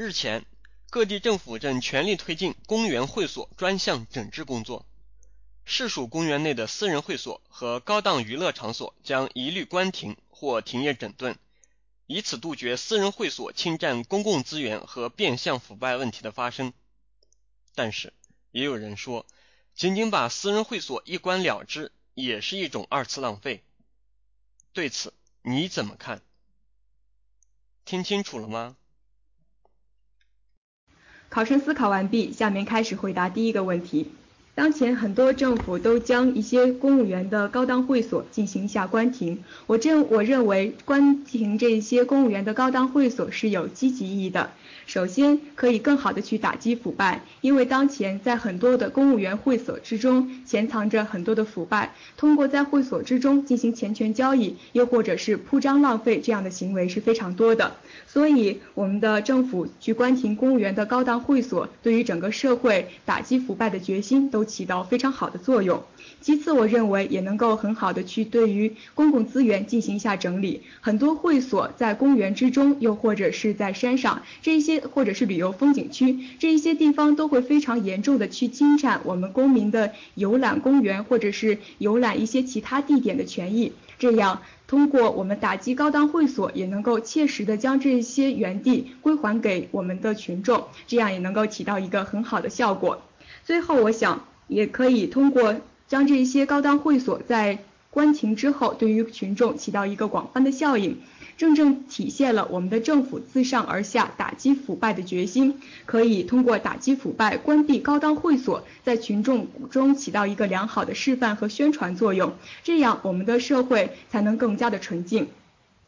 日前，各地政府正全力推进公园会所专项整治工作。市属公园内的私人会所和高档娱乐场所将一律关停或停业整顿，以此杜绝私人会所侵占公共资源和变相腐败问题的发生。但是，也有人说，仅仅把私人会所一关了之，也是一种二次浪费。对此你怎么看？听清楚了吗？考生思考完毕，下面开始回答第一个问题。当前很多政府都将一些公务员的高档会所进行一下关停，我认我认为关停这些公务员的高档会所是有积极意义的。首先，可以更好的去打击腐败，因为当前在很多的公务员会所之中潜藏着很多的腐败，通过在会所之中进行钱权交易，又或者是铺张浪费这样的行为是非常多的。所以，我们的政府去关停公务员的高档会所，对于整个社会打击腐败的决心都起到非常好的作用。其次，我认为也能够很好的去对于公共资源进行一下整理。很多会所在公园之中，又或者是在山上，这一些或者是旅游风景区，这一些地方都会非常严重的去侵占我们公民的游览公园或者是游览一些其他地点的权益。这样，通过我们打击高档会所，也能够切实的将这些园地归还给我们的群众，这样也能够起到一个很好的效果。最后，我想也可以通过。将这些高档会所在关停之后，对于群众起到一个广泛的效应，正正体现了我们的政府自上而下打击腐败的决心。可以通过打击腐败、关闭高档会所，在群众中起到一个良好的示范和宣传作用，这样我们的社会才能更加的纯净。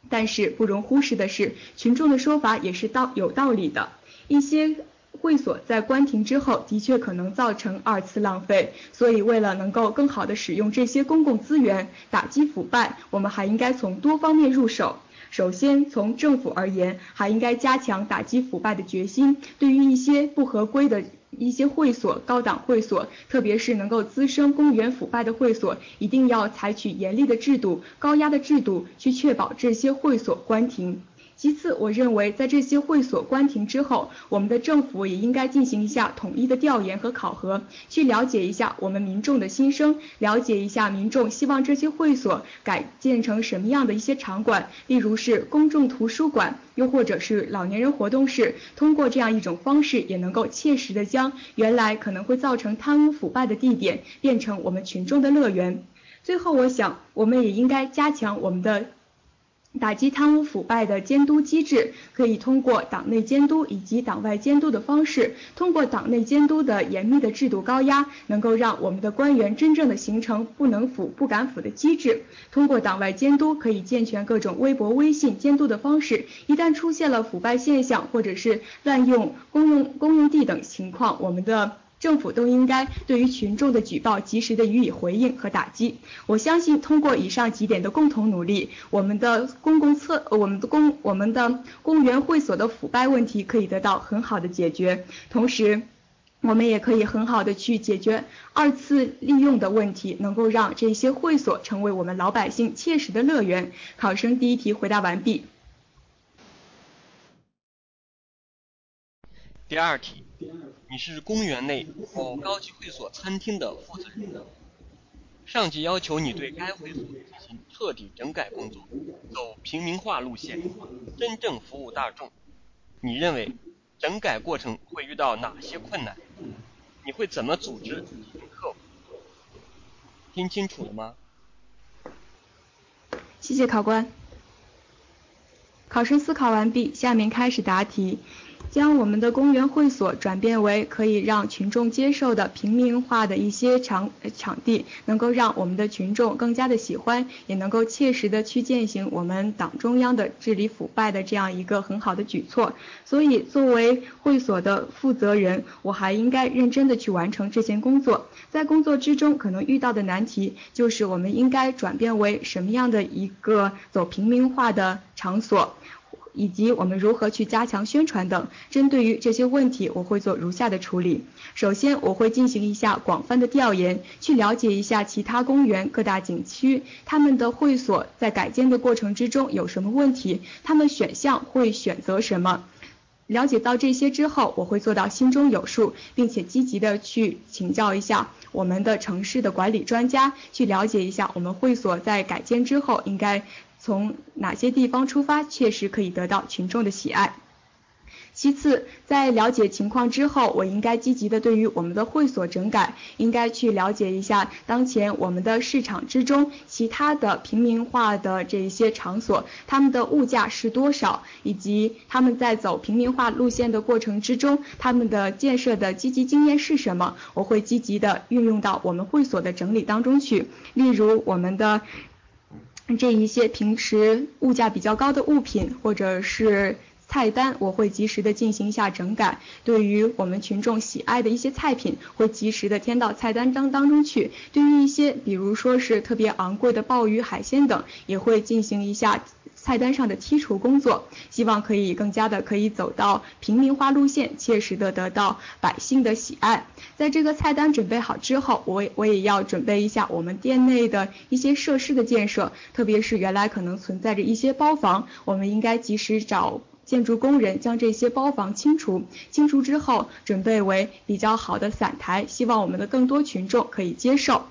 但是不容忽视的是，群众的说法也是道有道理的，一些。会所在关停之后，的确可能造成二次浪费，所以为了能够更好的使用这些公共资源，打击腐败，我们还应该从多方面入手。首先，从政府而言，还应该加强打击腐败的决心。对于一些不合规的一些会所、高档会所，特别是能够滋生公务员腐败的会所，一定要采取严厉的制度、高压的制度，去确保这些会所关停。其次，我认为在这些会所关停之后，我们的政府也应该进行一下统一的调研和考核，去了解一下我们民众的心声，了解一下民众希望这些会所改建成什么样的一些场馆，例如是公众图书馆，又或者是老年人活动室。通过这样一种方式，也能够切实的将原来可能会造成贪污腐败的地点，变成我们群众的乐园。最后，我想我们也应该加强我们的。打击贪污腐败的监督机制，可以通过党内监督以及党外监督的方式，通过党内监督的严密的制度高压，能够让我们的官员真正的形成不能腐、不敢腐的机制。通过党外监督，可以健全各种微博、微信监督的方式。一旦出现了腐败现象，或者是滥用公用公用地等情况，我们的。政府都应该对于群众的举报及时的予以回应和打击。我相信通过以上几点的共同努力，我们的公共厕、我们的公、我们的公务员会所的腐败问题可以得到很好的解决。同时，我们也可以很好的去解决二次利用的问题，能够让这些会所成为我们老百姓切实的乐园。考生第一题回答完毕。第二题。你是公园内某高级会所餐厅的负责人，上级要求你对该会所进行彻底整改工作，走平民化路线，真正服务大众。你认为整改过程会遇到哪些困难？你会怎么组织？听清楚了吗？谢谢考官。考生思考完毕，下面开始答题。将我们的公园会所转变为可以让群众接受的平民化的一些场场地，能够让我们的群众更加的喜欢，也能够切实的去践行我们党中央的治理腐败的这样一个很好的举措。所以，作为会所的负责人，我还应该认真的去完成这件工作。在工作之中，可能遇到的难题就是我们应该转变为什么样的一个走平民化的场所。以及我们如何去加强宣传等，针对于这些问题，我会做如下的处理。首先，我会进行一下广泛的调研，去了解一下其他公园各大景区他们的会所在改建的过程之中有什么问题，他们选项会选择什么。了解到这些之后，我会做到心中有数，并且积极的去请教一下我们的城市的管理专家，去了解一下我们会所在改建之后应该从哪些地方出发，确实可以得到群众的喜爱。其次，在了解情况之后，我应该积极的对于我们的会所整改，应该去了解一下当前我们的市场之中其他的平民化的这一些场所，他们的物价是多少，以及他们在走平民化路线的过程之中，他们的建设的积极经验是什么？我会积极的运用到我们会所的整理当中去，例如我们的这一些平时物价比较高的物品，或者是。菜单我会及时的进行一下整改，对于我们群众喜爱的一些菜品，会及时的添到菜单当当中去。对于一些比如说是特别昂贵的鲍鱼、海鲜等，也会进行一下菜单上的剔除工作，希望可以更加的可以走到平民化路线，切实的得到百姓的喜爱。在这个菜单准备好之后，我我也要准备一下我们店内的一些设施的建设，特别是原来可能存在着一些包房，我们应该及时找。建筑工人将这些包房清除，清除之后准备为比较好的散台，希望我们的更多群众可以接受。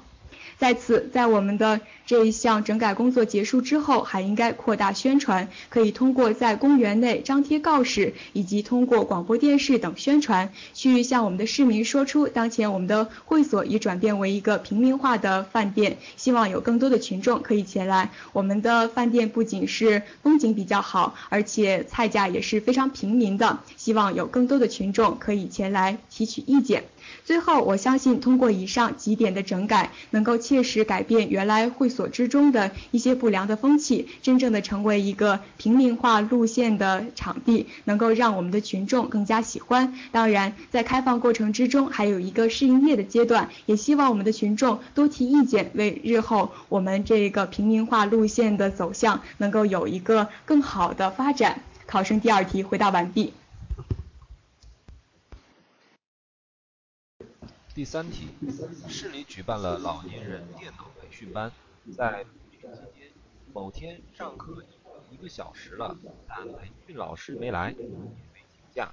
在此，在我们的这一项整改工作结束之后，还应该扩大宣传，可以通过在公园内张贴告示，以及通过广播电视等宣传，去向我们的市民说出，当前我们的会所已转变为一个平民化的饭店，希望有更多的群众可以前来。我们的饭店不仅是风景比较好，而且菜价也是非常平民的，希望有更多的群众可以前来提取意见。最后，我相信通过以上几点的整改，能够切实改变原来会所之中的一些不良的风气，真正的成为一个平民化路线的场地，能够让我们的群众更加喜欢。当然，在开放过程之中，还有一个试营业的阶段，也希望我们的群众多提意见，为日后我们这个平民化路线的走向能够有一个更好的发展。考生第二题回答完毕。第三题，市里举办了老年人电脑培训班，在培训期间，某天上课一个小时了，但培训老师没来，也没请假，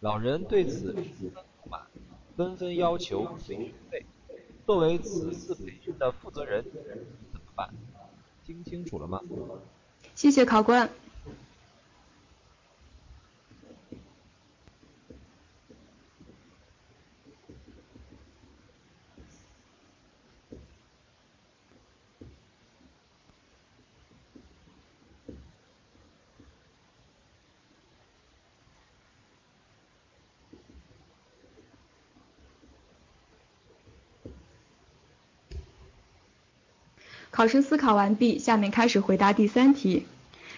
老人对此十分不满，纷纷要求退学费。作为此次培训的负责人，怎么办？听清楚了吗？谢谢考官。考生思考完毕，下面开始回答第三题。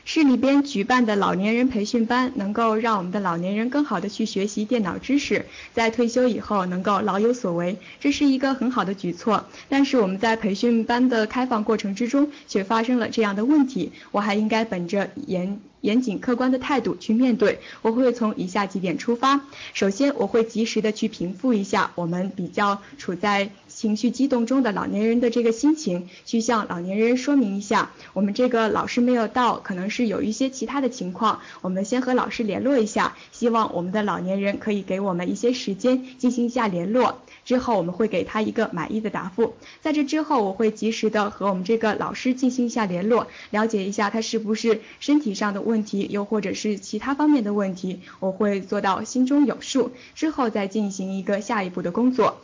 市里边举办的老年人培训班，能够让我们的老年人更好的去学习电脑知识，在退休以后能够老有所为，这是一个很好的举措。但是我们在培训班的开放过程之中，却发生了这样的问题，我还应该本着严严谨客观的态度去面对。我会从以下几点出发，首先我会及时的去平复一下我们比较处在。情绪激动中的老年人的这个心情，去向老年人说明一下，我们这个老师没有到，可能是有一些其他的情况，我们先和老师联络一下，希望我们的老年人可以给我们一些时间进行一下联络，之后我们会给他一个满意的答复。在这之后，我会及时的和我们这个老师进行一下联络，了解一下他是不是身体上的问题，又或者是其他方面的问题，我会做到心中有数，之后再进行一个下一步的工作。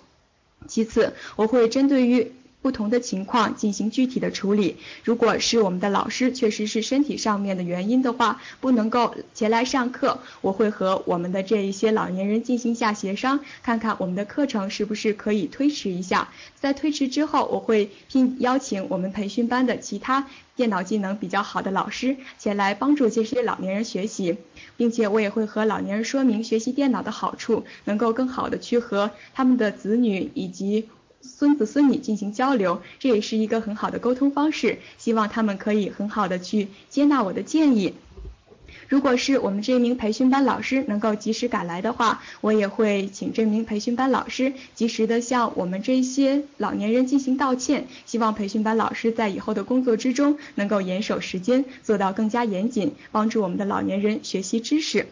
其次，我会针对于不同的情况进行具体的处理。如果是我们的老师确实是身体上面的原因的话，不能够前来上课，我会和我们的这一些老年人进行一下协商，看看我们的课程是不是可以推迟一下。在推迟之后，我会聘邀请我们培训班的其他电脑技能比较好的老师前来帮助这些老年人学习，并且我也会和老年人说明学习电脑的好处，能够更好的去和他们的子女以及。孙子孙女进行交流，这也是一个很好的沟通方式。希望他们可以很好的去接纳我的建议。如果是我们这名培训班老师能够及时赶来的话，我也会请这名培训班老师及时的向我们这些老年人进行道歉。希望培训班老师在以后的工作之中能够严守时间，做到更加严谨，帮助我们的老年人学习知识。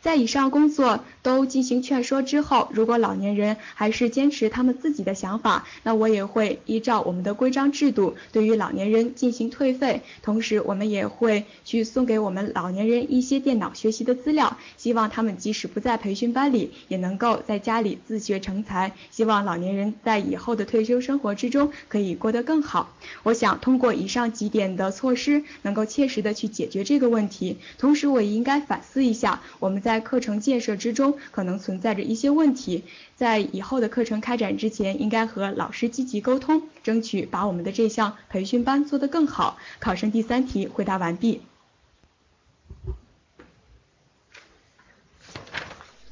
在以上工作都进行劝说之后，如果老年人还是坚持他们自己的想法，那我也会依照我们的规章制度，对于老年人进行退费。同时，我们也会去送给我们老年人一些电脑学习的资料，希望他们即使不在培训班里，也能够在家里自学成才。希望老年人在以后的退休生活之中可以过得更好。我想通过以上几点的措施，能够切实的去解决这个问题。同时，我也应该反思一下，我们在课程建设之中，可能存在着一些问题，在以后的课程开展之前，应该和老师积极沟通，争取把我们的这项培训班做得更好。考生第三题回答完毕。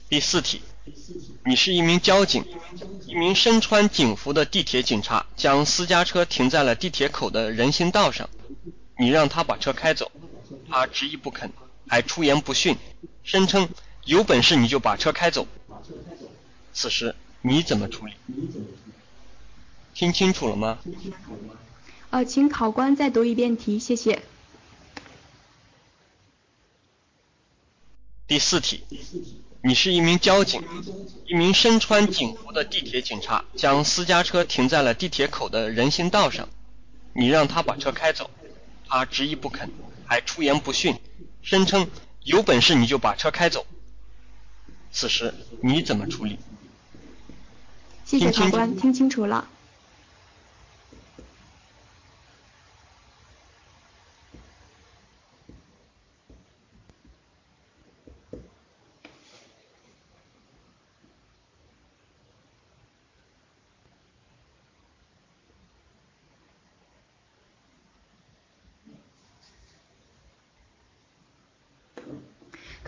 第四题，你是一名交警，一名身穿警服的地铁警察将私家车停在了地铁口的人行道上，你让他把车开走，他执意不肯，还出言不逊。声称有本事你就把车开走，此时你怎么处理？听清楚了吗？呃，请考官再读一遍题，谢谢。第四题，你是一名交警，一名身穿警服的地铁警察将私家车停在了地铁口的人行道上，你让他把车开走，他执意不肯，还出言不逊，声称。有本事你就把车开走，此时你怎么处理？谢谢法官，听清楚了。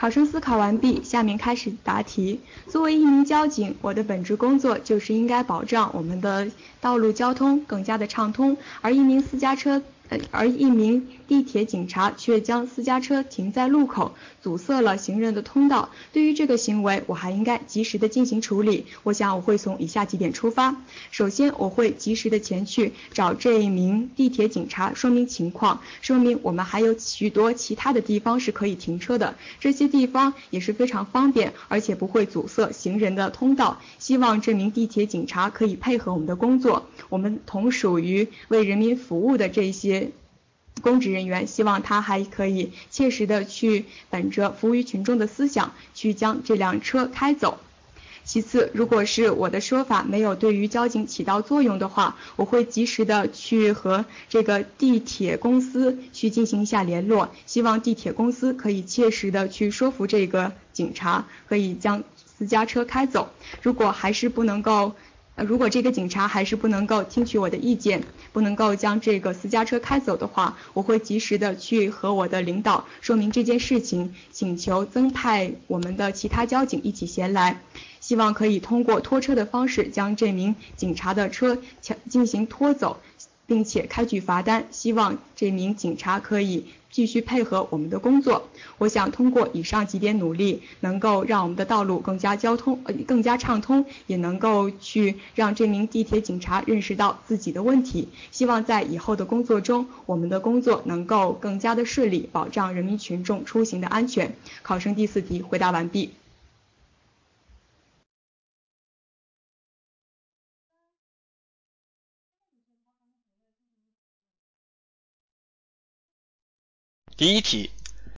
考生思考完毕，下面开始答题。作为一名交警，我的本职工作就是应该保障我们的道路交通更加的畅通，而一名私家车。而一名地铁警察却将私家车停在路口，阻塞了行人的通道。对于这个行为，我还应该及时的进行处理。我想我会从以下几点出发。首先，我会及时的前去找这一名地铁警察，说明情况，说明我们还有许多其他的地方是可以停车的，这些地方也是非常方便，而且不会阻塞行人的通道。希望这名地铁警察可以配合我们的工作。我们同属于为人民服务的这些。公职人员希望他还可以切实的去本着服务于群众的思想去将这辆车开走。其次，如果是我的说法没有对于交警起到作用的话，我会及时的去和这个地铁公司去进行一下联络，希望地铁公司可以切实的去说服这个警察，可以将私家车开走。如果还是不能够。呃，如果这个警察还是不能够听取我的意见，不能够将这个私家车开走的话，我会及时的去和我的领导说明这件事情，请求增派我们的其他交警一起前来，希望可以通过拖车的方式将这名警察的车强进行拖走。并且开具罚单，希望这名警察可以继续配合我们的工作。我想通过以上几点努力，能够让我们的道路更加交通呃更加畅通，也能够去让这名地铁警察认识到自己的问题。希望在以后的工作中，我们的工作能够更加的顺利，保障人民群众出行的安全。考生第四题回答完毕。第一题，